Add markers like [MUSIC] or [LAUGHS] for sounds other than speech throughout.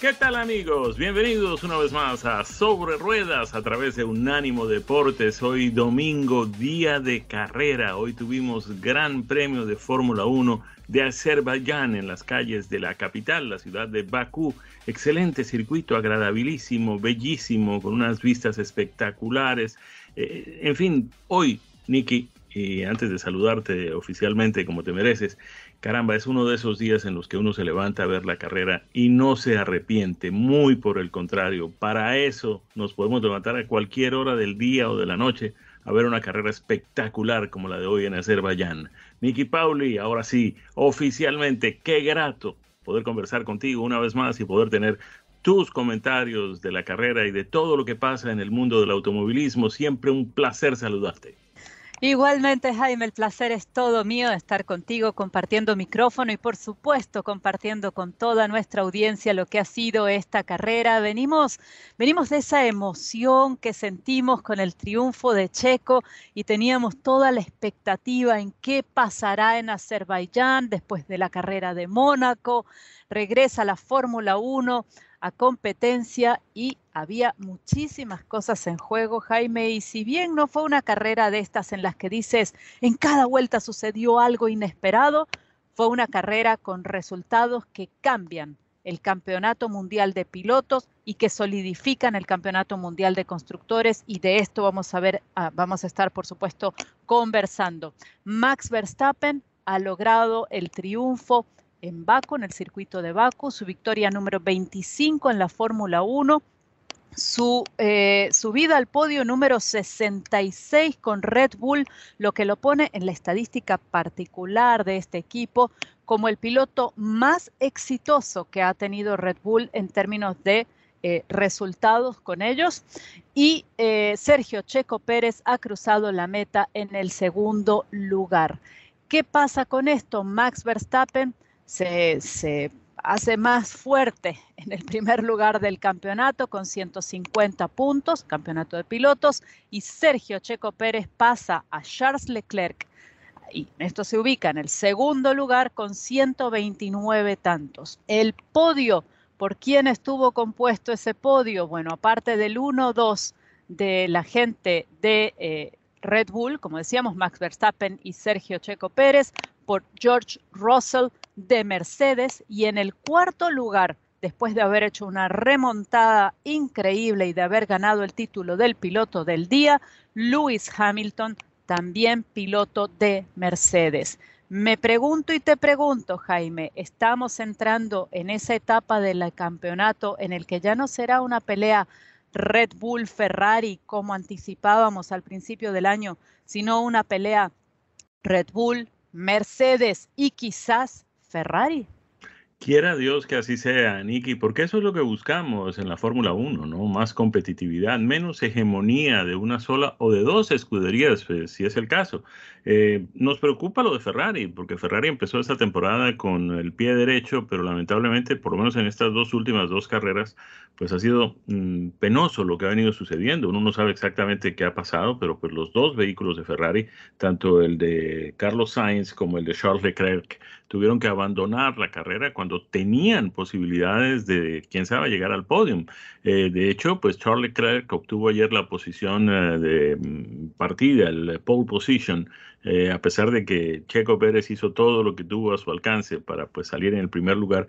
¿Qué tal amigos? Bienvenidos una vez más a Sobre Ruedas a través de Unánimo Deportes. Hoy domingo, día de carrera. Hoy tuvimos gran premio de Fórmula 1 de Azerbaiyán en las calles de la capital, la ciudad de Bakú. Excelente circuito, agradabilísimo, bellísimo, con unas vistas espectaculares. Eh, en fin, hoy, Nicky, y antes de saludarte oficialmente como te mereces, caramba, es uno de esos días en los que uno se levanta a ver la carrera y no se arrepiente, muy por el contrario. Para eso nos podemos levantar a cualquier hora del día o de la noche a ver una carrera espectacular como la de hoy en Azerbaiyán. Miki Pauli, ahora sí, oficialmente, qué grato poder conversar contigo una vez más y poder tener tus comentarios de la carrera y de todo lo que pasa en el mundo del automovilismo. Siempre un placer saludarte. Igualmente, Jaime, el placer es todo mío estar contigo compartiendo micrófono y por supuesto compartiendo con toda nuestra audiencia lo que ha sido esta carrera. Venimos, venimos de esa emoción que sentimos con el triunfo de Checo y teníamos toda la expectativa en qué pasará en Azerbaiyán después de la carrera de Mónaco. Regresa la Fórmula 1 a competencia y había muchísimas cosas en juego, Jaime, y si bien no fue una carrera de estas en las que dices, en cada vuelta sucedió algo inesperado, fue una carrera con resultados que cambian el Campeonato Mundial de Pilotos y que solidifican el Campeonato Mundial de Constructores y de esto vamos a ver, ah, vamos a estar por supuesto conversando. Max Verstappen ha logrado el triunfo en Baku, en el circuito de Baku, su victoria número 25 en la Fórmula 1, su eh, subida al podio número 66 con Red Bull, lo que lo pone en la estadística particular de este equipo como el piloto más exitoso que ha tenido Red Bull en términos de eh, resultados con ellos. Y eh, Sergio Checo Pérez ha cruzado la meta en el segundo lugar. ¿Qué pasa con esto? Max Verstappen se, hace más fuerte en el primer lugar del campeonato con 150 puntos, campeonato de pilotos, y Sergio Checo Pérez pasa a Charles Leclerc y esto se ubica en el segundo lugar con 129 tantos. El podio, ¿por quién estuvo compuesto ese podio? Bueno, aparte del 1-2 de la gente de eh, Red Bull, como decíamos, Max Verstappen y Sergio Checo Pérez, por George Russell de Mercedes y en el cuarto lugar, después de haber hecho una remontada increíble y de haber ganado el título del piloto del día, Lewis Hamilton, también piloto de Mercedes. Me pregunto y te pregunto, Jaime, estamos entrando en esa etapa del campeonato en el que ya no será una pelea Red Bull Ferrari como anticipábamos al principio del año, sino una pelea Red Bull Mercedes y quizás Ferrari. Quiera Dios que así sea, Nicky, porque eso es lo que buscamos en la Fórmula 1, ¿no? Más competitividad, menos hegemonía de una sola o de dos escuderías, pues, si es el caso. Eh, nos preocupa lo de Ferrari, porque Ferrari empezó esta temporada con el pie derecho, pero lamentablemente, por lo menos en estas dos últimas dos carreras, pues ha sido mm, penoso lo que ha venido sucediendo. Uno no sabe exactamente qué ha pasado, pero pues los dos vehículos de Ferrari, tanto el de Carlos Sainz como el de Charles Leclerc, tuvieron que abandonar la carrera cuando tenían posibilidades de, quién sabe, llegar al podium. Eh, de hecho, pues Charles Leclerc obtuvo ayer la posición eh, de mm, partida, el pole position, eh, a pesar de que Checo Pérez hizo todo lo que tuvo a su alcance para pues, salir en el primer lugar,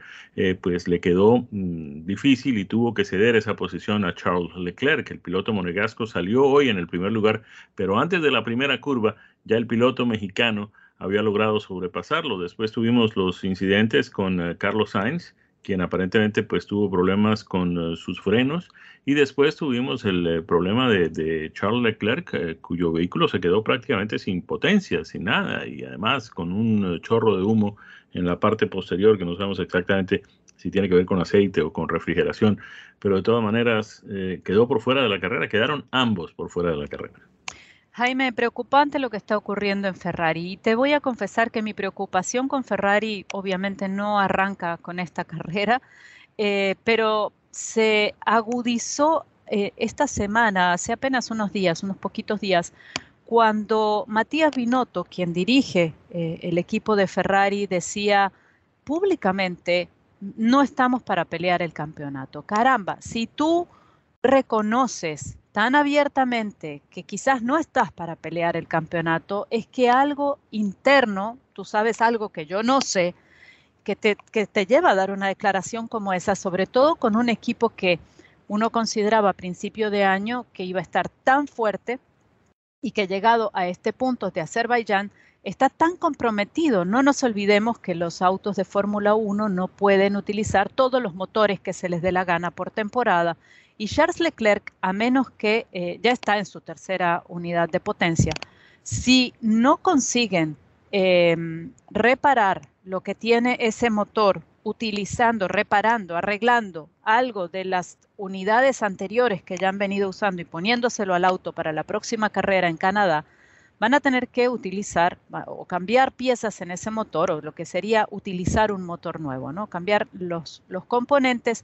pues le quedó mm, difícil y tuvo que ceder esa posición a Charles Leclerc. El piloto monegasco salió hoy en el primer lugar, pero antes de la primera curva, ya el piloto mexicano había logrado sobrepasarlo. Después tuvimos los incidentes con eh, Carlos Sainz, quien aparentemente pues tuvo problemas con eh, sus frenos y después tuvimos el eh, problema de, Charles Leclerc cuyo vehículo se quedó prácticamente sin potencia, sin nada y además con un chorro de humo en la parte posterior que no sabemos exactamente si tiene que ver con aceite o con refrigeración, pero de todas maneras quedó por fuera de la carrera, quedaron ambos por fuera de la carrera. Jaime, preocupante lo que está ocurriendo en Ferrari. Y te voy a confesar que mi preocupación con Ferrari obviamente no arranca con esta [LAUGHS] carrera, eh, pero se agudizó eh, esta semana, hace apenas unos días, unos poquitos días, cuando Matías Binotto, quien dirige eh, el equipo de Ferrari, decía públicamente, no estamos para pelear el campeonato. Caramba, si tú reconoces tan abiertamente que quizás no estás para pelear el campeonato, es que algo interno, tú sabes algo que yo no sé, que te, que te lleva a dar una declaración como esa, sobre todo con un equipo que uno consideraba a principio de año que iba a estar tan fuerte y que llegado a este punto de Azerbaiyán está tan comprometido. No nos olvidemos que los autos de Fórmula 1 no pueden utilizar todos los motores que se les dé la gana por temporada y Charles Leclerc, a menos que eh, ya está en su tercera unidad de potencia, si no consiguen em, reparar lo que tiene ese motor utilizando, reparando, arreglando algo de las unidades anteriores que ya han venido usando y poniéndoselo al auto para la próxima carrera en Canadá, van a tener que utilizar o cambiar piezas en ese motor o lo que sería utilizar un motor nuevo, ¿no? Cambiar los, los componentes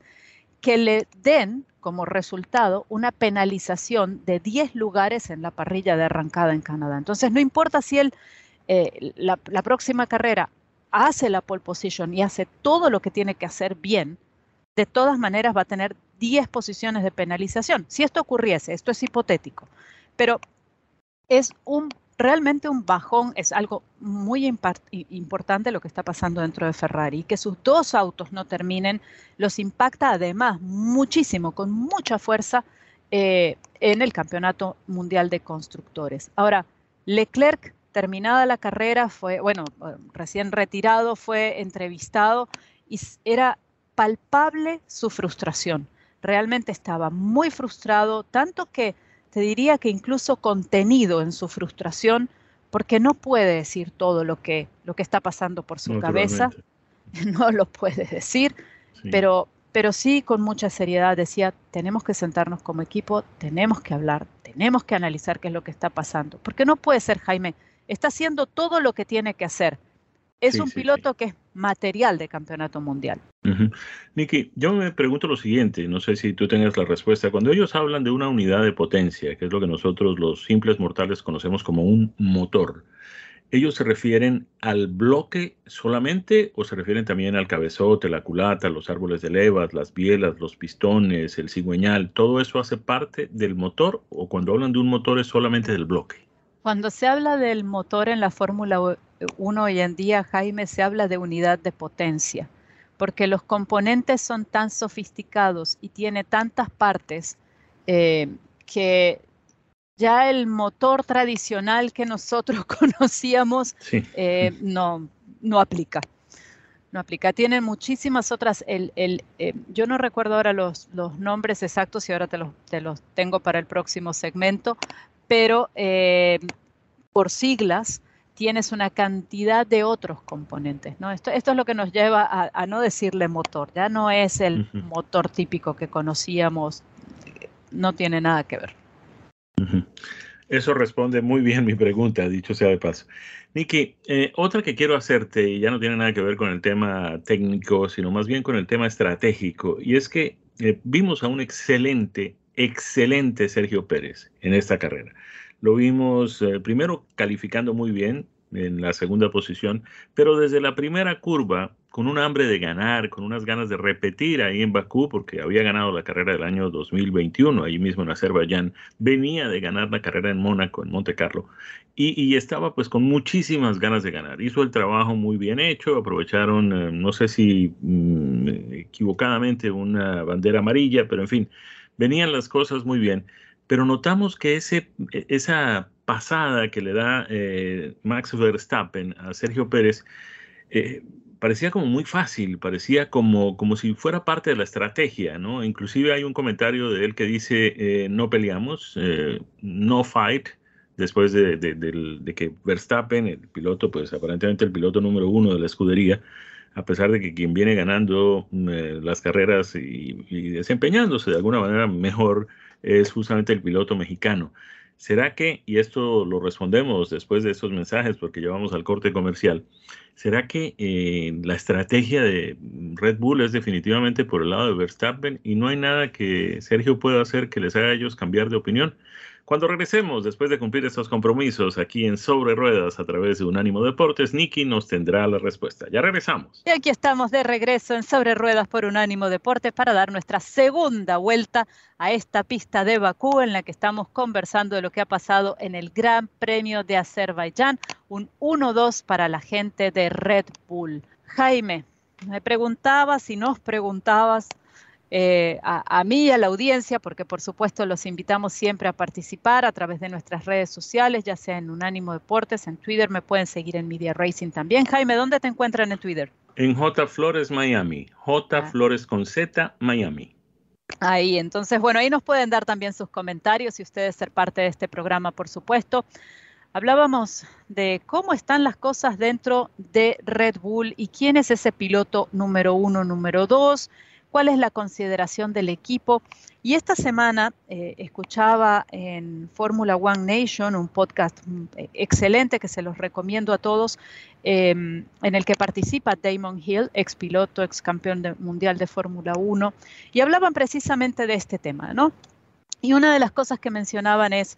que le den como resultado una penalización de 10 lugares en la parrilla de arrancada en Canadá. Entonces, no importa si eh, la, próxima carrera hace la pole position y hace todo lo que tiene que hacer bien, de todas maneras va a tener 10 posiciones de penalización. Si esto ocurriese, esto es hipotético, pero es un realmente un bajón, es algo muy importante lo que está pasando dentro de Ferrari. Que sus dos autos no terminen los impacta además muchísimo, con mucha fuerza, eh, en el Campeonato Mundial de Constructores. Ahora, Leclerc, terminada la carrera, fue, bueno, recién retirado, fue entrevistado y era palpable su frustración. Realmente estaba muy frustrado, tanto que te diría que incluso contenido en su frustración, porque no puede decir todo lo que, lo que está pasando por su cabeza, [LAUGHS] no lo puede decir, pero, pero sí con mucha seriedad decía, tenemos que sentarnos como equipo, tenemos que hablar, tenemos que analizar qué es lo que está pasando, porque no puede ser, Jaime, está haciendo todo lo que tiene que hacer, es un piloto que es material de campeonato mundial. Niki, yo me pregunto lo siguiente, no sé si tú tengas la respuesta. Cuando ellos hablan de una unidad de potencia, que es lo que nosotros los simples mortales conocemos como un motor, ¿ellos se refieren al bloque solamente o se refieren también al cabezote, la culata, los árboles de levas, las bielas, los pistones, el cigüeñal? ¿Todo eso hace parte del motor o cuando hablan de un motor es solamente del bloque? Cuando se habla del motor en la Fórmula 1 hoy en día, Jaime, se habla de unidad de potencia, porque los componentes son tan sofisticados y tiene tantas partes eh, que ya el motor tradicional que nosotros [LAUGHS] conocíamos eh, no, no aplica. No aplica. Tienen muchísimas otras. El, el, eh, yo no recuerdo ahora los, los, nombres exactos y ahora te los, te los tengo para el próximo segmento, pero eh, por siglas tienes una cantidad de otros componentes. ¿no? Esto, esto es lo que nos lleva a, no decirle motor, ya no es el motor típico que conocíamos, no tiene nada que ver. Eso responde muy bien mi pregunta, dicho sea de paso. Niki, eh, otra que quiero hacerte, y ya no tiene nada que ver con el tema técnico, sino más bien con el tema estratégico, y es que eh, vimos a un excelente excelente Sergio Pérez en esta carrera. Lo vimos eh, primero calificando muy bien, en la segunda posición, pero desde la primera curva, con un hambre de ganar, con unas ganas de repetir ahí en Bakú, porque había ganado la carrera del año 2021, ahí mismo en Azerbaiyán, venía de ganar la carrera en Mónaco, en Monte Carlo, y, estaba pues con muchísimas ganas de ganar. Hizo el trabajo muy bien hecho, aprovecharon, eh, no sé si mm, equivocadamente, una bandera amarilla, pero en fin, venían las cosas muy bien. Pero notamos que ese, e, esa pasada que le da eh, Max Verstappen a Sergio Pérez eh, parecía como muy fácil, parecía como, como si fuera parte de la estrategia, ¿no? Inclusive hay un comentario de él que dice, no peleamos, no fight, después de, que Verstappen, el piloto, pues aparentemente el piloto número uno de la escudería, a pesar de que quien viene ganando mm, eh, las carreras y, desempeñándose de alguna manera mejor es justamente el piloto mexicano. ¿Será que, y esto lo respondemos después de estos mensajes porque llevamos al corte comercial, ¿será que eh, la estrategia de Red Bull es definitivamente por el lado de Verstappen y no hay nada que Sergio pueda hacer que les haga a ellos cambiar de opinión? Cuando regresemos, después de cumplir estos compromisos aquí en Sobre Ruedas a través de Unánimo Deportes, Nicky nos tendrá la respuesta. Ya regresamos. Y aquí estamos de regreso en Sobre Ruedas por Unánimo Deportes para dar nuestra segunda vuelta a esta pista de Bakú en la que estamos conversando de lo que ha pasado en el Gran Premio de Azerbaiyán, un 1-2 para la gente de Red Bull. Jaime, me preguntabas si nos preguntabas eh, a, mí y a la audiencia, porque por supuesto los invitamos siempre a participar a través de nuestras redes sociales, ya sea en Unánimo Deportes, en Twitter, me pueden seguir en Media Racing también. Jaime, ¿dónde te encuentran en Twitter? En J Flores Miami, J ah. Flores con Z Miami. Ahí, entonces, bueno, ahí nos pueden dar también sus comentarios y ustedes ser parte de este programa, por supuesto. Hablábamos de cómo están las cosas dentro de Red Bull y quién es ese piloto número uno, número dos cuál es la consideración del equipo. Y esta semana eh, escuchaba en Fórmula One Nation, un podcast mm, excelente que se los recomiendo a todos, em, en el que participa Damon Hill, ex piloto, ex campeón mundial de Fórmula 1, y hablaban precisamente de este tema, ¿no? Y una de las cosas que mencionaban es,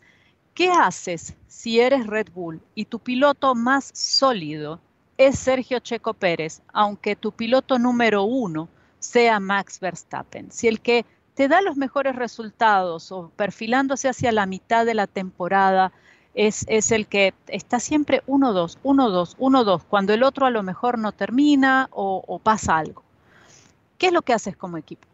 ¿qué haces si eres Red Bull y tu piloto más sólido es Sergio Checo Pérez, aunque tu piloto número uno sea Max Verstappen. Si el que te da los mejores resultados o perfilándose hacia la mitad de la temporada es, es el que está siempre 1-2, 1-2, 1-2, cuando el otro a lo mejor no termina o, pasa algo. ¿Qué es lo que haces como equipo?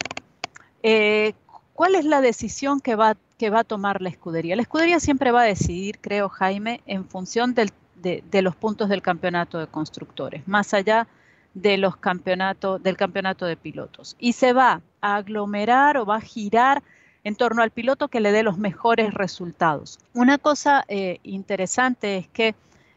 Eh, ¿Cuál es la decisión que va, que va a tomar la escudería? La escudería siempre va a decidir, creo Jaime, en función de, de los puntos del campeonato de constructores, más allá de de los campeonatos, del campeonato de pilotos. Y se va a aglomerar o va a girar en torno al piloto que le dé los mejores resultados. Una cosa eh, interesante es que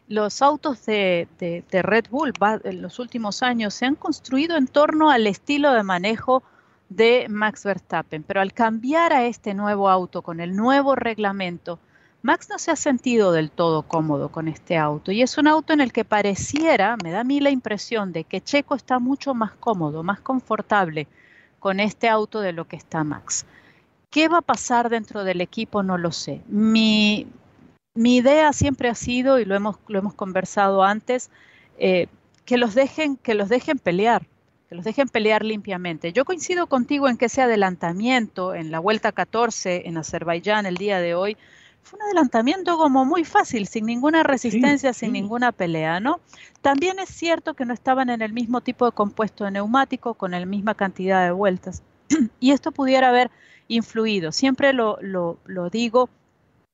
los autos de, Red Bull en los últimos años se han construido en torno al estilo de manejo de Max Verstappen, pero al cambiar a este nuevo auto con el nuevo reglamento, Max no se ha sentido del todo cómodo con este auto y es un auto en el que pareciera, me da a mí la impresión de que Checo está mucho más cómodo, más confortable con este auto de lo que está Max. ¿Qué va a pasar dentro del equipo? No lo sé. Mi, idea siempre ha sido, y lo hemos, lo hemos conversado antes, eh, que, los dejen, que los dejen pelear, que los dejen pelear limpiamente. Yo coincido contigo en que ese adelantamiento en la vuelta 14 en Azerbaiyán el día de hoy fue un adelantamiento como muy fácil, sin ninguna resistencia, sin ninguna pelea, ¿no? También es cierto que no estaban en el mismo tipo de compuesto de neumático, con la misma cantidad de vueltas. [CLEARS THROAT] y esto pudiera haber influido. Siempre lo, lo, lo digo,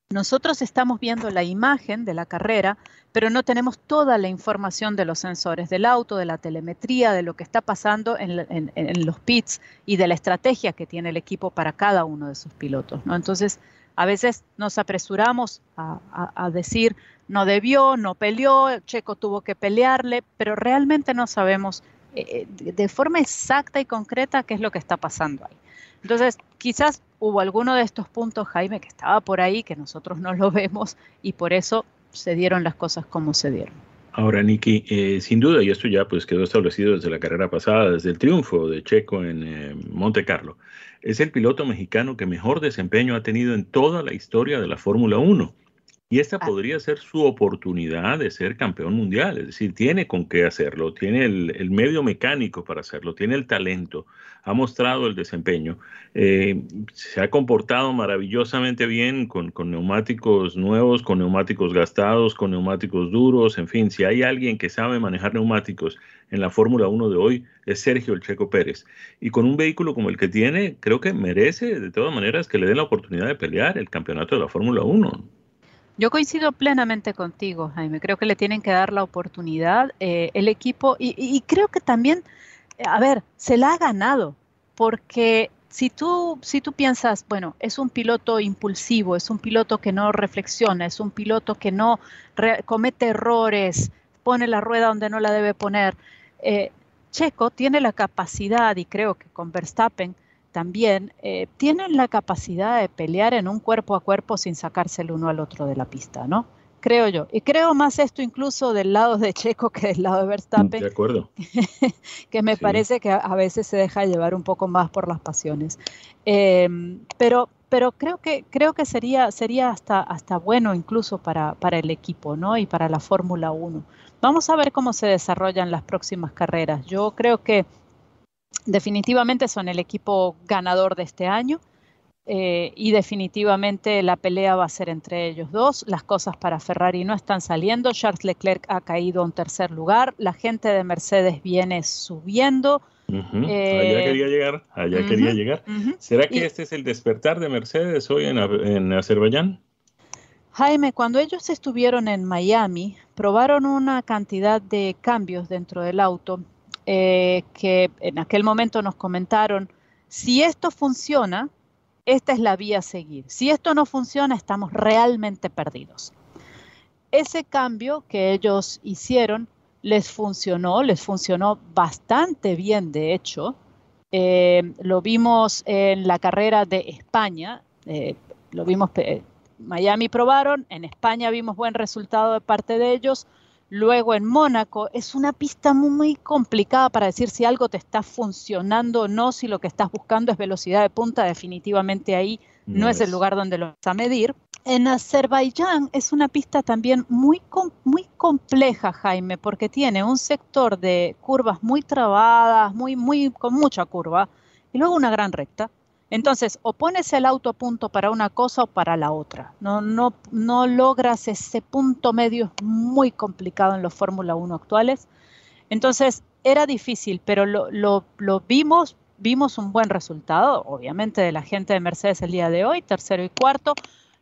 nosotros estamos viendo la imagen de la carrera, pero no tenemos toda la información de los sensores del auto, de la telemetría, de lo que está pasando en, en, los pits y de la estrategia que tiene el equipo para cada uno de sus pilotos. ¿no? Entonces, a veces nos apresuramos a, decir, no debió, no peleó, Checo tuvo que pelearle, pero realmente no sabemos eh, eh, de forma exacta y concreta qué es lo que está pasando ahí. Entonces, quizás hubo alguno de estos puntos, Jaime, que estaba por ahí, que nosotros no lo vemos y por eso se dieron las cosas como se dieron. Ahora, Nicky, eh, sin duda, y esto ya pues quedó establecido desde la carrera pasada, desde el triunfo de Checo en Monte Carlo, es el piloto mexicano que mejor desempeño ha tenido en toda la historia de la Fórmula 1. Y esta ah. podría ser su oportunidad de ser campeón mundial, es decir, tiene con qué hacerlo, tiene el, medio mecánico para hacerlo, tiene el talento, ha mostrado el desempeño, eh, se ha comportado maravillosamente bien con, neumáticos nuevos, con neumáticos gastados, con neumáticos duros, en fin, si hay alguien que sabe manejar neumáticos en la Fórmula 1 de hoy, es Sergio El Checo Pérez. Y con un vehículo como el que tiene, creo que merece de todas maneras que le den la oportunidad de pelear el campeonato de la Fórmula 1. Yo coincido plenamente contigo, Jaime. Creo que le tienen que dar la oportunidad eh, el equipo y, creo que también, a ver, se la ha ganado porque si tú, si tú piensas, bueno, es un piloto impulsivo, es un piloto que no reflexiona, es un piloto que no comete errores, pone la rueda donde no la debe poner. Eh, Checo tiene la capacidad, y creo que con Verstappen, también eh, tienen la capacidad de pelear en un cuerpo a cuerpo sin sacarse el uno al otro de la pista, ¿no? Creo yo. Y creo más esto incluso del lado de Checo que del lado de Verstappen. De acuerdo. [LAUGHS] que me parece que a veces se deja llevar un poco más por las pasiones. Em, pero, pero creo que, creo que sería, sería hasta, hasta bueno incluso para, para el equipo, ¿no? Y para la Fórmula 1. Vamos a ver cómo se desarrollan las próximas carreras. Yo creo que definitivamente son el equipo ganador de este año eh, y definitivamente la pelea va a ser entre ellos dos. Las cosas para Ferrari no están saliendo. Charles Leclerc ha caído a un tercer lugar. La gente de Mercedes viene subiendo. allá eh, quería llegar, allá quería llegar. ¿Será que este es el despertar de Mercedes hoy en, en Azerbaiyán? Jaime, cuando ellos estuvieron en Miami, probaron una cantidad de cambios dentro del auto eh, que en aquel momento nos comentaron, si esto funciona, esta es la vía a seguir. Si esto no funciona, estamos realmente perdidos. Ese cambio que ellos hicieron les funcionó, les funcionó bastante bien, de hecho. Eh, lo vimos en la carrera de España, eh, lo vimos, Miami probaron, en España vimos buen resultado de parte de ellos, Luego en Mónaco es una pista muy, complicada para decir si algo te está funcionando o no, si lo que estás buscando es velocidad de punta, definitivamente ahí no, es. el lugar donde lo vas a medir. En Azerbaiyán es una pista también muy, muy compleja, Jaime, porque tiene un sector de curvas muy trabadas, muy, muy, con mucha curva, y luego una gran recta. Entonces, o pones el auto a punto para una cosa o para la otra. No, no, no logras ese punto medio, es muy complicado en los Fórmula 1 actuales. Entonces, era difícil, pero lo, lo, lo, vimos, vimos un buen resultado, obviamente, de la gente de Mercedes el día de hoy, tercero y cuarto.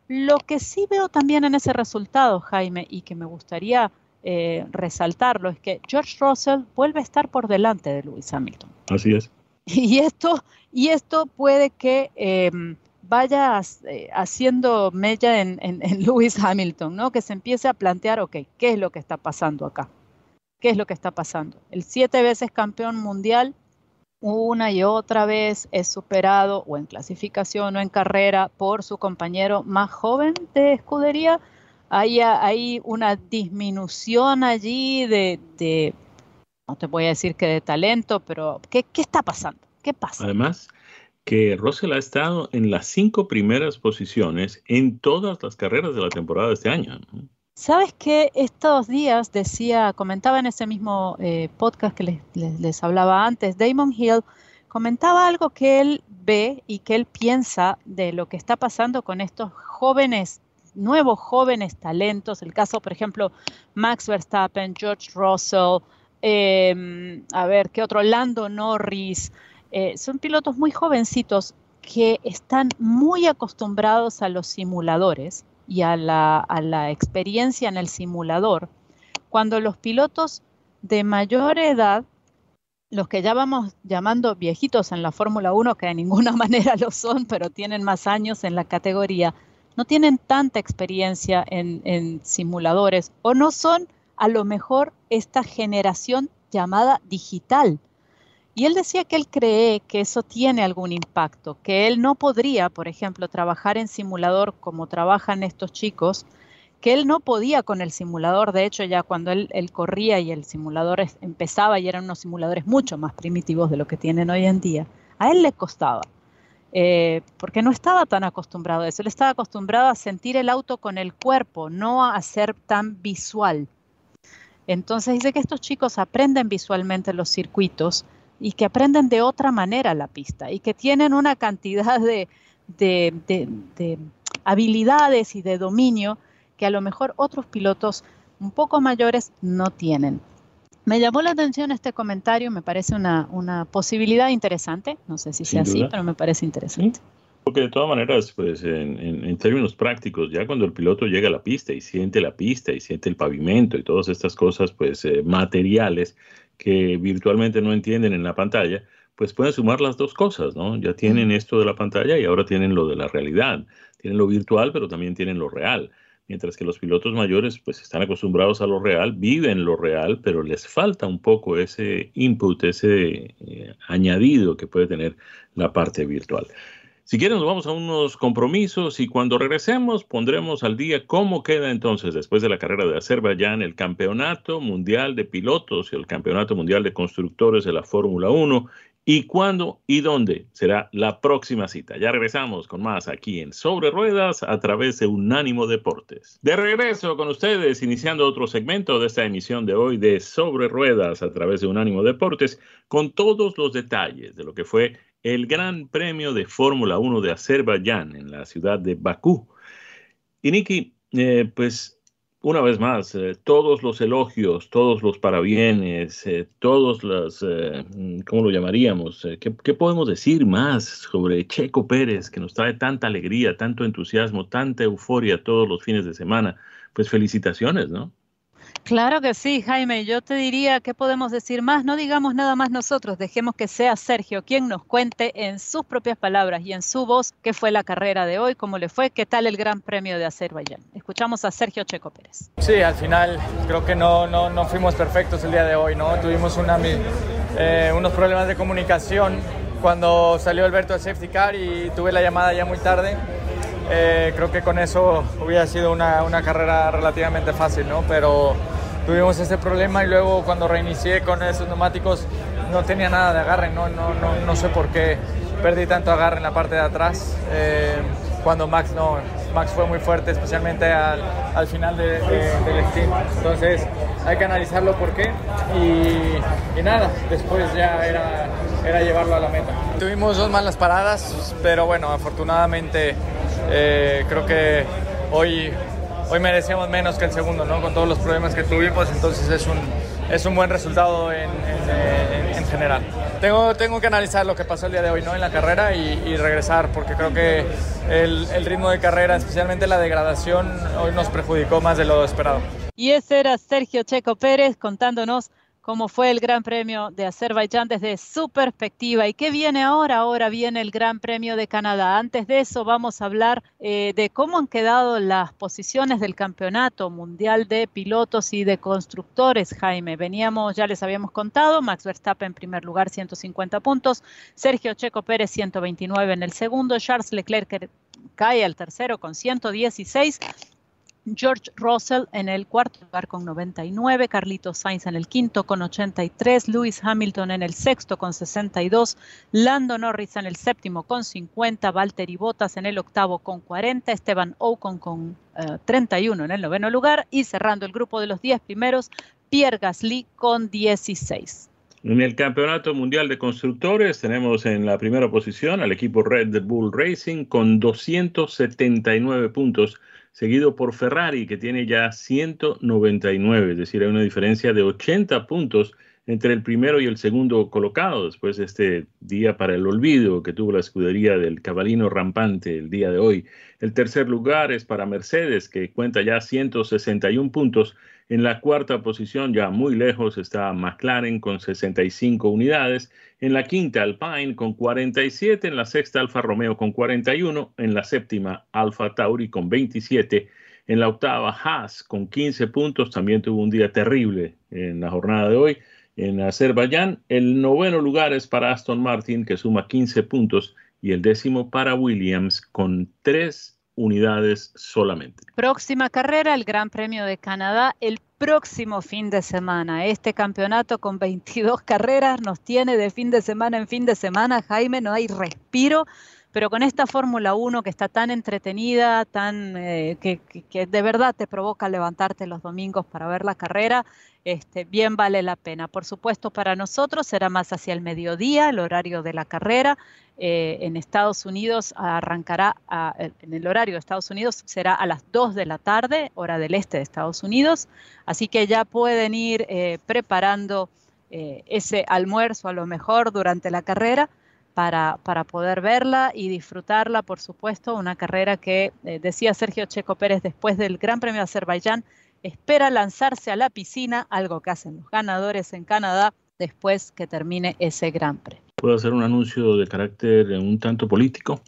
Lo que sí veo también en ese resultado, Jaime, y que me gustaría eh, resaltarlo, es que George Russell vuelve a estar por delante de Lewis Hamilton. Así es. [LAUGHS] Y esto, y esto puede que em, vaya eh, haciendo mella en, [LAUGHS] Lewis Hamilton, ¿no? Que se empiece a plantear, ok, ¿qué es lo que está pasando acá? ¿Qué es lo que está pasando? El siete veces campeón mundial, una y otra vez es superado o en clasificación o en carrera por su compañero más joven de escudería. Hay, una disminución allí de no te voy a decir que de talento, pero ¿qué, está pasando? ¿Qué pasa? Además, que Russell ha estado en las cinco primeras posiciones en todas las carreras de la temporada de este año. Sabes que estos días decía, comentaba en ese mismo eh, podcast que les, les, hablaba antes, Damon Hill comentaba algo que él ve y que él piensa de lo que está pasando con estos jóvenes, nuevos jóvenes talentos. El caso, por ejemplo, Max Verstappen, George Russell, Em, a ver, ¿qué otro? Lando Norris. Eh, son pilotos muy jovencitos que están muy acostumbrados a los simuladores y a la, experiencia en el simulador. Cuando los pilotos de mayor edad, los que ya vamos llamando viejitos en la Fórmula 1, que de ninguna [LAUGHS] manera lo son, pero tienen más años en la categoría, no tienen tanta experiencia en, en simuladores o no son a lo mejor esta generación llamada digital. Y él decía que él cree que eso tiene algún impacto, que él no podría, por ejemplo, trabajar en simulador como trabajan estos chicos, que él no podía con el simulador, de hecho ya cuando él, corría y el simulador empezaba y eran unos simuladores mucho más primitivos de lo que tienen hoy en día, a él le costaba. eh, porque no estaba tan acostumbrado a eso, él estaba acostumbrado a sentir el auto con el cuerpo, no a ser tan visual. Entonces dice que estos chicos aprenden visualmente los circuitos y que aprenden de otra manera la pista y que tienen una cantidad de, de habilidades y de dominio que a lo mejor otros pilotos un poco mayores no tienen. Me llamó la atención este comentario, me parece una, una posibilidad interesante, no sé si sea así, pero me parece interesante. Porque de todas maneras, pues en, en, términos prácticos, ya cuando el piloto llega a la pista y siente la pista y siente el pavimento y todas estas cosas, pues eh, materiales que virtualmente no entienden en la pantalla, pues pueden sumar las dos cosas, ¿no? Ya tienen esto de la pantalla y ahora tienen lo de la realidad. Tienen lo virtual, pero también tienen lo real mientras que los pilotos mayores pues están acostumbrados a lo real, viven lo real, pero les falta un poco ese input, ese eh, añadido que puede tener la parte virtual. Si quieren, nos vamos a unos compromisos y cuando regresemos pondremos al día cómo queda entonces, después de la carrera de Azerbaiyán, el Campeonato Mundial de Pilotos y el Campeonato Mundial de Constructores de la Fórmula 1 y cuándo y dónde será la próxima cita. Ya regresamos con más aquí en Sobre Ruedas a través de Unánimo Deportes. De regreso con ustedes, iniciando otro segmento de esta emisión de hoy de Sobre Ruedas a través de Unánimo Deportes, con todos los detalles de lo que fue el Gran Premio de Fórmula 1 de Azerbaiyán en la ciudad de Bakú. Y Niki, eh, pues una vez más, eh, todos los elogios, todos los parabienes, eh, todos los, ¿cómo lo llamaríamos? ¿qué, ¿qué, podemos decir más sobre Checo Pérez, que nos trae tanta alegría, tanto entusiasmo, tanta euforia todos los fines de semana? Pues felicitaciones, ¿no? Claro que sí, Jaime. Yo te diría, ¿qué podemos decir más? No digamos nada más nosotros, dejemos que sea Sergio quien nos cuente en sus propias palabras y en su voz qué fue la carrera de hoy, cómo le fue, qué tal el Gran Premio de Azerbaiyán. Escuchamos a Sergio Checo Pérez. Sí, al final creo que no, no, no fuimos perfectos el día de hoy, ¿no? Tuvimos una, eh, unos problemas de comunicación cuando salió Alberto del safety car y tuve la llamada ya muy tarde. Eh, creo que con eso hubiera sido una, una, carrera relativamente fácil, ¿no? Pero tuvimos ese problema y luego cuando reinicié con esos neumáticos no tenía nada de agarre, no, no, no, no sé por qué perdí tanto agarre en la parte de atrás. Eh, cuando Max no, Max fue muy fuerte, especialmente al, al final de, del stint. Entonces hay que analizarlo por qué y, y, nada, después ya era, era llevarlo a la meta. Tuvimos dos malas paradas, pero bueno, afortunadamente eh, creo que hoy, hoy merecíamos menos que el segundo, ¿no? Con todos los problemas que tuvimos, entonces es un, es un buen resultado en, en, en, general. Tengo, tengo que analizar lo que pasó el día de hoy ¿no? en la carrera y, y regresar, porque creo que el, el, ritmo de carrera, especialmente la degradación, hoy nos perjudicó más de lo esperado. Y ese era Sergio Checo Pérez contándonos cómo fue el Gran Premio de Azerbaiyán desde su perspectiva. ¿Y qué viene ahora? Ahora viene el Gran Premio de Canadá. Antes de eso vamos a hablar eh, de cómo han quedado las posiciones del Campeonato Mundial de Pilotos y de Constructores, Jaime. Veníamos, ya les habíamos contado, Max Verstappen en primer lugar, 150 puntos, Sergio Checo Pérez, 129 en el segundo, Charles Leclerc cae al tercero con 116 George Russell en el cuarto lugar con 99, Carlitos Sainz en el quinto con 83, Lewis Hamilton en el sexto con 62, Lando Norris en el séptimo con 50, Valtteri Bottas en el octavo con 40, Esteban Ocon con uh, 31 en el noveno lugar y cerrando el grupo de los 10 primeros, Pierre Gasly con 16. En el Campeonato Mundial de Constructores tenemos en la primera posición al equipo Red Bull Racing con 279 puntos seguido por Ferrari, que tiene ya 199, es decir, hay una diferencia de 80 puntos entre el primero y el segundo colocado, después de este día para el olvido que tuvo la escudería del cabalino rampante el día de hoy. El tercer lugar es para Mercedes, que cuenta ya 161 puntos. En la cuarta posición, ya muy lejos, está McLaren con 65 unidades. En la quinta, Alpine con 47. En la sexta, Alfa Romeo con 41. En la séptima, Alfa Tauri con 27. En la octava, Haas con 15 puntos. También tuvo un día terrible en la jornada de hoy en Azerbaiyán. El noveno lugar es para Aston Martin, que suma 15 puntos, y el décimo para Williams, con 3 unidades solamente. Próxima carrera, el Gran Premio de Canadá, el próximo fin de semana. Este campeonato con 22 carreras nos tiene de fin de semana en fin de semana, Jaime, no hay respiro pero con esta Fórmula 1 que está tan entretenida, tan eh, que, de verdad te provoca levantarte los domingos para ver la carrera, este, bien vale la pena. Por supuesto, para nosotros será más hacia el mediodía, el horario de la carrera. Eh, en Estados Unidos arrancará, en el horario de Estados Unidos será a las 2 de la tarde, hora del este de Estados Unidos. Así que ya pueden ir eh, preparando ese almuerzo a lo mejor durante la carrera para, para, poder verla y disfrutarla, por supuesto, una carrera que, eh, decía Sergio Checo Pérez, después del Gran Premio de Azerbaiyán, espera lanzarse a la piscina, algo que hacen los ganadores en Canadá después que termine ese Gran Premio. ¿Puedo hacer un anuncio de carácter un tanto político?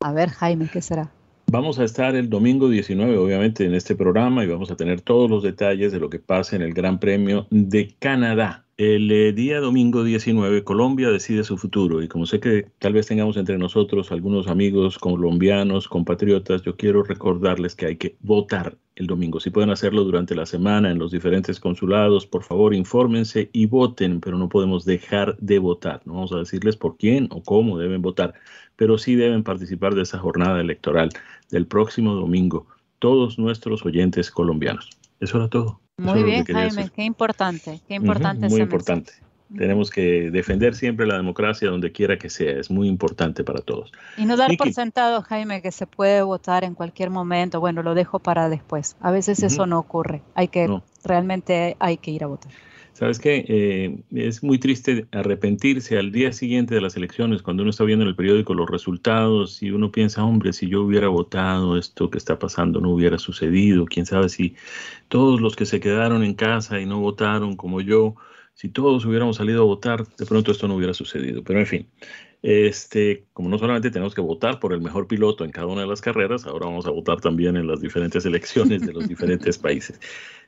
A ver, Jaime, ¿qué será? Vamos a estar el domingo 19, obviamente, en este programa y vamos a tener todos los detalles de lo que pasa en el Gran Premio de Canadá. El eh, día domingo 19, Colombia decide su futuro y como sé que tal vez tengamos entre nosotros algunos amigos colombianos, compatriotas, yo quiero recordarles que hay que votar el domingo. Si pueden hacerlo durante la semana en los diferentes consulados, por favor infórmense y voten, pero no podemos dejar de votar. No vamos a decirles por quién o cómo deben votar, pero sí deben participar de esa jornada electoral del próximo domingo, todos nuestros oyentes colombianos. Eso era todo. Muy bien, Jaime, qué importante, qué importante. muy importante. Tenemos que defender siempre la democracia donde quiera que sea, es muy importante para todos. Y no dar por sentado, Jaime, que se puede votar en cualquier momento. Bueno, lo dejo para después. A veces eso no ocurre. Hay que, realmente hay que ir a votar. Sabes que eh, es muy triste arrepentirse al día siguiente de las elecciones, cuando uno está viendo en el periódico los resultados y uno piensa, hombre, si yo hubiera votado, esto que está pasando no hubiera sucedido, quién sabe si todos los que se quedaron en casa y no votaron como yo, si todos hubiéramos salido a votar, de pronto esto no hubiera sucedido. Pero en fin, este, como no solamente tenemos que votar por el mejor piloto en cada una de las carreras, ahora vamos a votar también en las diferentes elecciones de los diferentes países.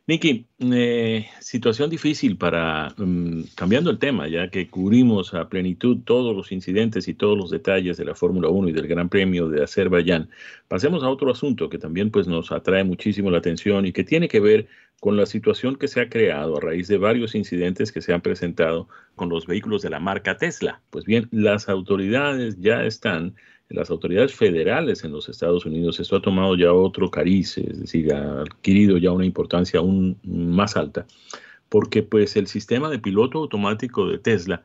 Niki, eh, situación difícil para, mm, cambiando el tema, ya que cubrimos a plenitud todos los incidentes y todos los detalles de la Fórmula 1 y del Gran Premio de Azerbaiyán, pasemos a otro asunto que también pues, nos atrae muchísimo la atención y que tiene que ver con la situación que se ha creado a raíz de varios incidentes que se han presentado con los vehículos de la marca Tesla. Pues bien, las autoridades ya están las autoridades federales en los Estados Unidos, esto ha tomado ya otro cariz, es decir, ha adquirido ya una importancia aún más alta, porque pues el sistema de piloto automático de Tesla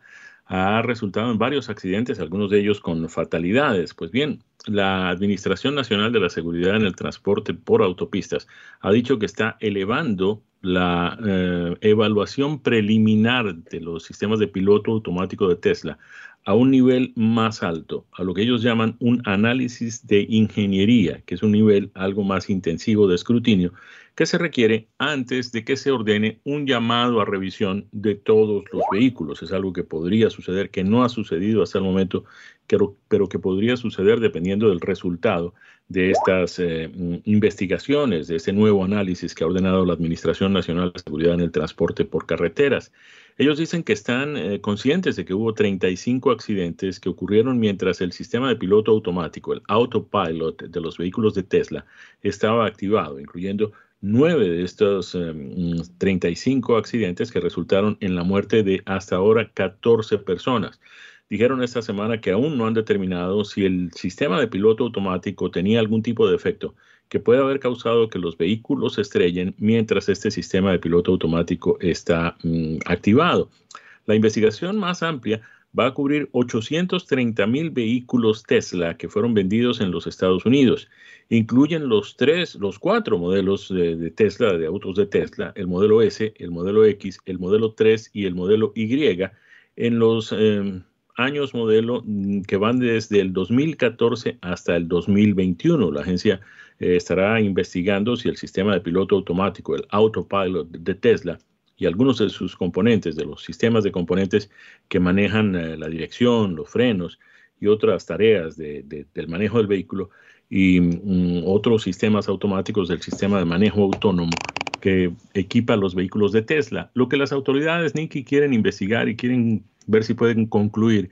ha resultado en varios accidentes, algunos de ellos con fatalidades. Pues bien, la Administración Nacional de la Seguridad en el Transporte por Autopistas ha dicho que está elevando la eh, evaluación preliminar de los sistemas de piloto automático de Tesla a un nivel más alto, a lo que ellos llaman un análisis de ingeniería, que es un nivel algo más intensivo de escrutinio, que se requiere antes de que se ordene un llamado a revisión de todos los vehículos. Es algo que podría suceder, que no ha sucedido hasta el momento, pero, que podría suceder dependiendo del resultado de estas eh, investigaciones, de ese nuevo análisis que ha ordenado la Administración Nacional de Seguridad en el Transporte por Carreteras. Ellos dicen que están eh, conscientes de que hubo 35 accidentes que ocurrieron mientras el sistema de piloto automático, el autopilot de los vehículos de Tesla, estaba activado, incluyendo nueve de estos 35 em, accidentes que resultaron en la muerte de hasta ahora 14 personas. Dijeron esta semana que aún no han determinado si el sistema de piloto automático tenía algún tipo de efecto que puede haber causado que los vehículos se estrellen mientras este sistema de piloto automático está mm, activado. La investigación más amplia va a cubrir 830 mil vehículos Tesla que fueron vendidos en los Estados Unidos. Incluyen los tres, los cuatro modelos de, Tesla, de autos de Tesla, el modelo S, el modelo X, el modelo 3 y el modelo Y, en los em, años modelo mm, que van desde el 2014 hasta el 2021. La agencia eh, estará investigando si el sistema de piloto automático, el autopilot de Tesla, y algunos de sus componentes, de los sistemas de componentes que manejan eh, la dirección, los frenos y otras tareas del manejo del vehículo, y mm, otros sistemas automáticos del sistema de manejo autónomo que equipa los vehículos de Tesla. Lo que las autoridades, Nicky, quieren investigar y quieren ver si pueden concluir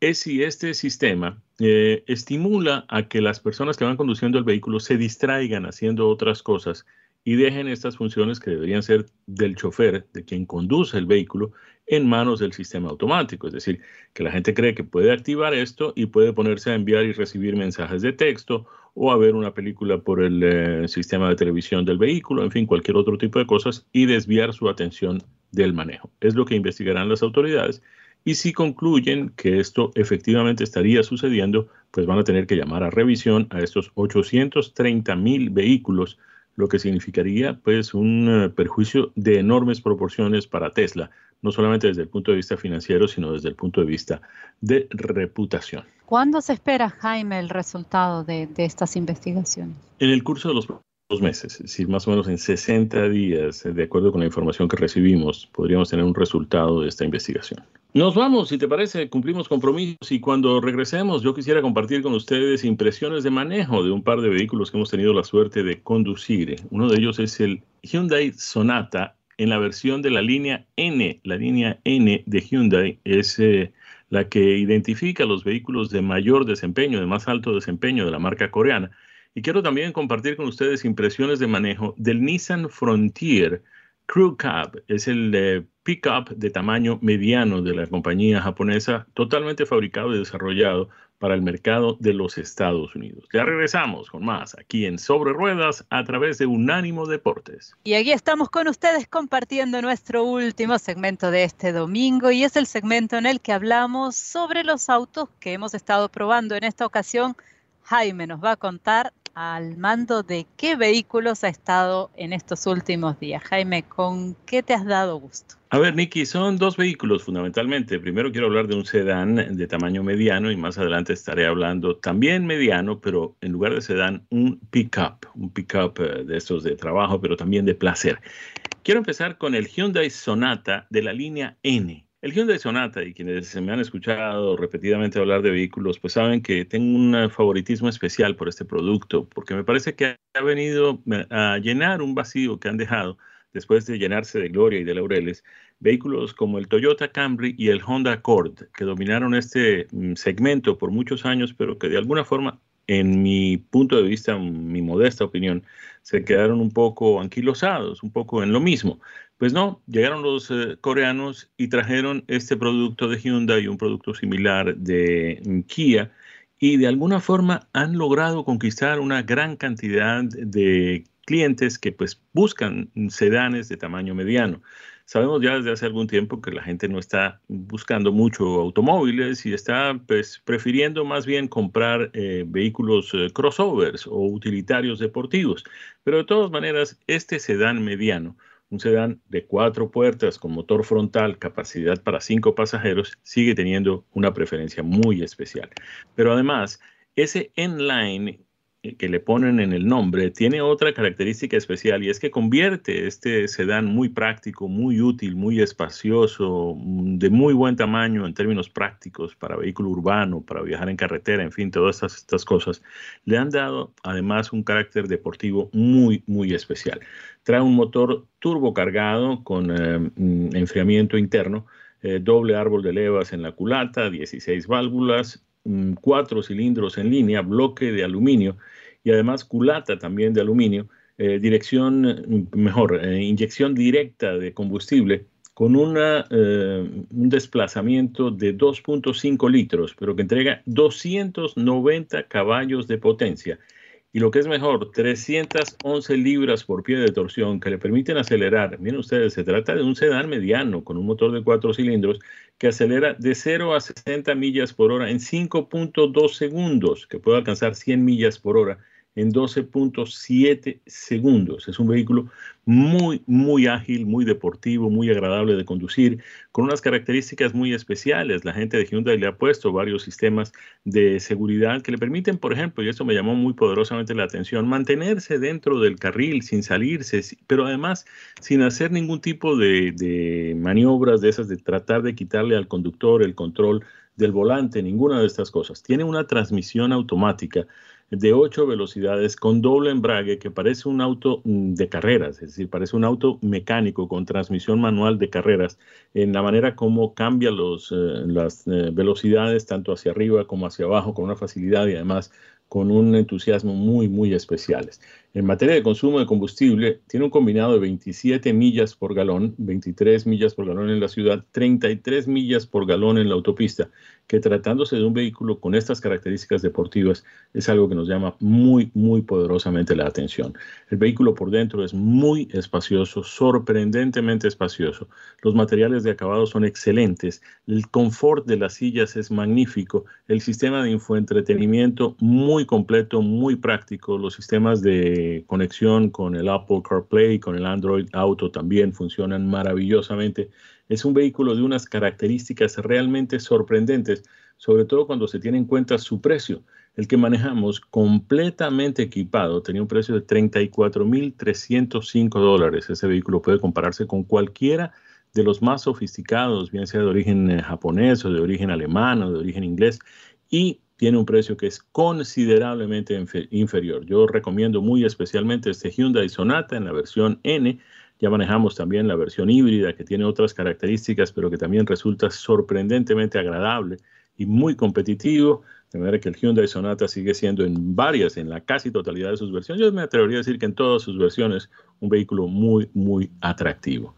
es si este sistema eh, estimula a que las personas que van conduciendo el vehículo se distraigan haciendo otras cosas y dejen estas funciones que deberían ser del chofer, de quien conduce el vehículo, en manos del sistema automático. Es decir, que la gente cree que puede activar esto y puede ponerse a enviar y recibir mensajes de texto o a ver una película por el eh, sistema de televisión del vehículo, en fin, cualquier otro tipo de cosas y desviar su atención del manejo. Es lo que investigarán las autoridades y si concluyen que esto efectivamente estaría sucediendo, pues van a tener que llamar a revisión a estos 830 mil vehículos lo que significaría pues un eh, perjuicio de enormes proporciones para Tesla, no solamente desde el punto de vista financiero, sino desde el punto de vista de reputación. ¿Cuándo se espera, Jaime, el resultado de, de estas investigaciones? En el curso de los dos meses, es decir, más o menos en 60 días, de acuerdo con la información que recibimos, podríamos tener un resultado de esta investigación. Nos vamos, si te parece, cumplimos compromisos y cuando regresemos yo quisiera compartir con ustedes impresiones de manejo de un par de vehículos que hemos tenido la suerte de conducir. Uno de ellos es el Hyundai Sonata en la versión de la línea N. La línea N de Hyundai es eh, la que identifica los vehículos de mayor desempeño, de más alto desempeño de la marca coreana y quiero también compartir con ustedes impresiones de manejo del Nissan Frontier Crew Cab. Es el pickup de tamaño mediano de la compañía japonesa, totalmente fabricado y desarrollado para el mercado de los Estados Unidos. Ya regresamos con más aquí en Sobre Ruedas a través de Unánimo Deportes. Y aquí estamos con ustedes compartiendo nuestro último segmento de este domingo y es el segmento en el que hablamos sobre los autos que hemos estado probando en esta ocasión. Jaime nos va a contar al mando de qué vehículos ha estado en estos últimos días. Jaime, ¿con qué te has dado gusto? A ver, Nicky, son dos vehículos fundamentalmente. Primero quiero hablar de un sedán de tamaño mediano y más adelante estaré hablando también mediano, pero en lugar de sedán, un pickup, un pickup eh, de estos de trabajo, pero también de placer. Quiero empezar con el Hyundai Sonata de la línea N. El Hyundai Sonata, y quienes me han escuchado repetidamente hablar de vehículos, pues saben que tengo un favoritismo especial por este producto, porque me parece que ha venido a llenar un vacío que han dejado después de llenarse de gloria y de laureles, vehículos como el Toyota Camry y el Honda Accord, que dominaron este mm, segmento por muchos años, pero que de alguna forma, en mi punto de vista, mi modesta opinión, se quedaron un poco anquilosados, un poco en lo mismo. Pues no, llegaron los eh, coreanos y trajeron este producto de Hyundai y un producto similar de Kia y de alguna forma han logrado conquistar una gran cantidad de clientes que pues buscan sedanes de tamaño mediano. Sabemos ya desde hace algún tiempo que la gente no está buscando mucho automóviles y está pues, prefiriendo más bien comprar eh, vehículos eh, crossovers o utilitarios deportivos. Pero de todas maneras, este sedán mediano un sedán de cuatro puertas con motor frontal, capacidad para cinco pasajeros, sigue teniendo una preferencia muy especial. Pero además, ese N-Line que le ponen en el nombre tiene otra característica especial y es que convierte este sedán muy práctico, muy útil, muy espacioso, de muy buen tamaño en términos prácticos para vehículo urbano, para viajar en carretera, en fin, todas estas, estas cosas. Le han dado además un carácter deportivo muy, muy especial. Trae un motor turbo cargado con eh, mm, enfriamiento interno, eh, doble árbol de levas en la culata, 16 válvulas, mm, cuatro cilindros en línea, bloque de aluminio y además culata también de aluminio, eh, dirección, eh, mejor, eh, inyección directa de combustible con una, un desplazamiento de 2.5 litros, pero que entrega 290 caballos de potencia. Y lo que es mejor, 311 libras por pie de torsión que le permiten acelerar. Miren ustedes, se trata de un sedán mediano con un motor de cuatro cilindros que acelera de 0 a 60 millas por hora en 5.2 segundos, que puede alcanzar 100 millas por hora en 12.7 segundos. Es un vehículo muy, muy ágil, muy deportivo, muy agradable de conducir, con unas características muy especiales. La gente de Hyundai le ha puesto varios sistemas de seguridad que le permiten, por ejemplo, y esto me llamó muy poderosamente la atención, mantenerse dentro del carril sin salirse, pero además sin hacer ningún tipo de, de maniobras de esas de tratar de quitarle al conductor el control del volante, ninguna de estas cosas. Tiene una transmisión automática de ocho velocidades con doble embrague que parece un auto mm, de carreras, es decir, parece un auto mecánico con transmisión manual de carreras en la manera como cambia los, eh, las eh, velocidades tanto hacia arriba como hacia abajo con una facilidad y además con un entusiasmo muy, muy especiales. En materia de consumo de combustible, tiene un combinado de 27 millas por galón, 23 millas por galón en la ciudad, 33 millas por galón en la autopista, que tratándose de un vehículo con estas características deportivas es algo que nos llama muy, muy poderosamente la atención. El vehículo por dentro es muy espacioso, sorprendentemente espacioso. Los materiales de acabado son excelentes, el confort de las sillas es magnífico, el sistema de infoentretenimiento muy completo, muy práctico, los sistemas de conexión con el Apple CarPlay, con el Android Auto también funcionan maravillosamente. Es un vehículo de unas características realmente sorprendentes, sobre todo cuando se tiene en cuenta su precio. El que manejamos completamente equipado tenía un precio de 34.305 dólares. Ese vehículo puede compararse con cualquiera de los más sofisticados, bien sea de origen eh, japonés o de origen alemán o de origen inglés. Y tiene un precio que es considerablemente inferior. Yo recomiendo muy especialmente este Hyundai Sonata en la versión N. Ya manejamos también la versión híbrida que tiene otras características, pero que también resulta sorprendentemente agradable y muy competitivo. De manera que el Hyundai Sonata sigue siendo en varias, en la casi totalidad de sus versiones. Yo me atrevería a decir que en todas sus versiones un vehículo muy, muy atractivo.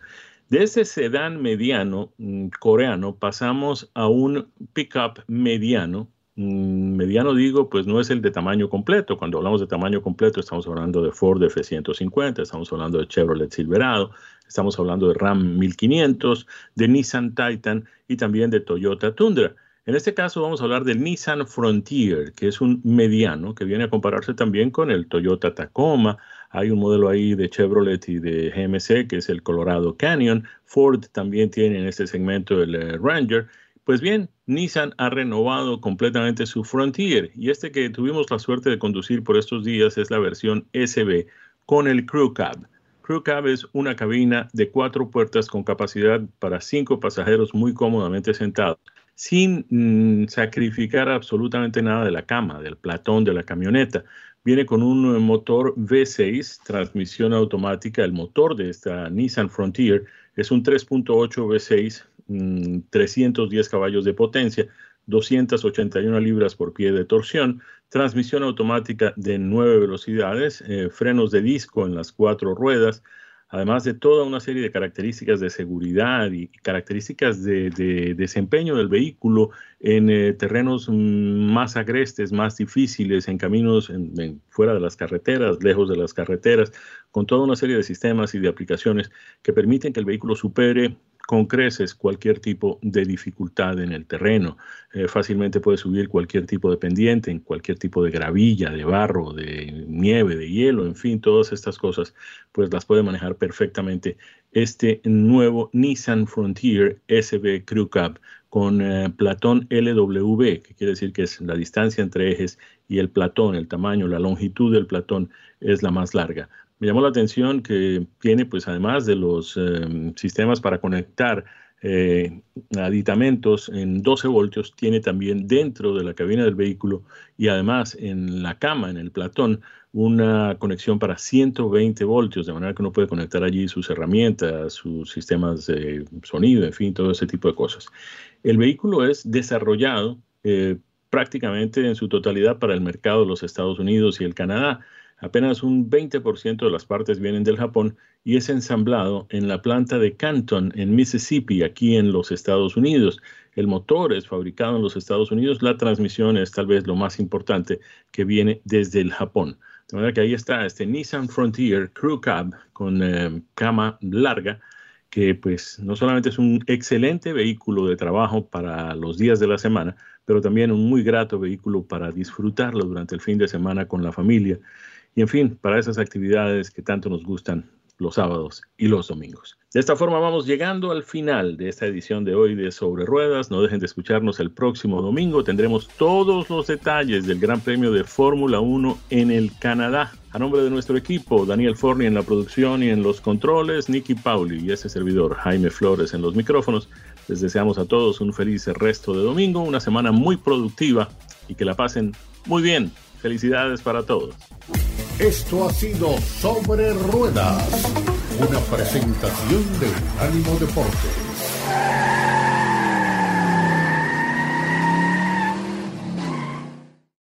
De ese sedán mediano mm, coreano pasamos a un pickup mediano mediano digo, pues no es el de tamaño completo. Cuando hablamos de tamaño completo, estamos hablando de Ford F-150, estamos hablando de Chevrolet Silverado, estamos hablando de Ram 1500, de Nissan Titan y también de Toyota Tundra. En este caso vamos a hablar del Nissan Frontier, que es un mediano que viene a compararse también con el Toyota Tacoma. Hay un modelo ahí de Chevrolet y de GMC que es el Colorado Canyon. Ford también tiene en este segmento el eh, Ranger pues bien, Nissan ha renovado completamente su Frontier y este que tuvimos la suerte de conducir por estos días es la versión SB con el Crew Cab. Crew Cab es una cabina de cuatro puertas con capacidad para cinco pasajeros muy cómodamente sentados, sin mm, sacrificar absolutamente nada de la cama, del platón de la camioneta. Viene con un motor V6, transmisión automática. El motor de esta Nissan Frontier es un 3.8 V6 310 mm, caballos de potencia, 281 libras por pie de torsión, transmisión automática de 9 velocidades, eh, frenos de disco en las cuatro ruedas, además de toda una serie de características de seguridad y características de, desempeño del vehículo en eh, terrenos mm, más agrestes, más difíciles, en caminos fuera de las carreteras, lejos de las carreteras, con toda una serie de sistemas y de aplicaciones que permiten que el vehículo supere con creces cualquier tipo de dificultad en el terreno. Eh, fácilmente puede subir cualquier tipo de pendiente, en cualquier tipo de gravilla, de barro, de nieve, de hielo, en fin, todas estas cosas, pues las puede manejar perfectamente este nuevo Nissan Frontier SB Crew Cab con eh, platón LW, que quiere decir que es la distancia entre ejes y el platón, el tamaño, la longitud del platón es la más larga. Me llamó la atención que tiene, pues además de los em, sistemas para conectar eh, aditamentos en 12 voltios, tiene también dentro de la cabina del vehículo y además en la cama, en el platón, una conexión para 120 voltios, de manera que uno puede conectar allí sus herramientas, sus sistemas de sonido, en fin, todo ese tipo de cosas. El vehículo es desarrollado eh, prácticamente en su totalidad para el mercado de los Estados Unidos y el Canadá. Apenas un 20% de las partes vienen del Japón y es ensamblado en la planta de Canton, en Mississippi, aquí en los Estados Unidos. El motor es fabricado en los Estados Unidos, la transmisión es tal vez lo más importante que viene desde el Japón. De manera que ahí está este Nissan Frontier Crew Cab con eh, cama larga, que pues no solamente es un excelente vehículo de trabajo para los días de la semana, pero también un muy grato vehículo para disfrutarlo durante el fin de semana con la familia y en fin, para esas actividades que tanto nos gustan los sábados y los domingos. De esta forma vamos llegando al final de esta edición de hoy de Sobre Ruedas. No dejen de escucharnos el próximo domingo. Tendremos todos los detalles del Gran Premio de Fórmula 1 en el Canadá. A nombre de nuestro equipo, Daniel Forni en la producción y en los controles, Nicky Pauli y ese servidor, Jaime Flores en los micrófonos, les deseamos a todos un feliz resto de domingo, una semana muy productiva y que la pasen muy bien. Felicidades para todos. Esto ha sido Sobre Ruedas, una presentación de Ánimo Deportes.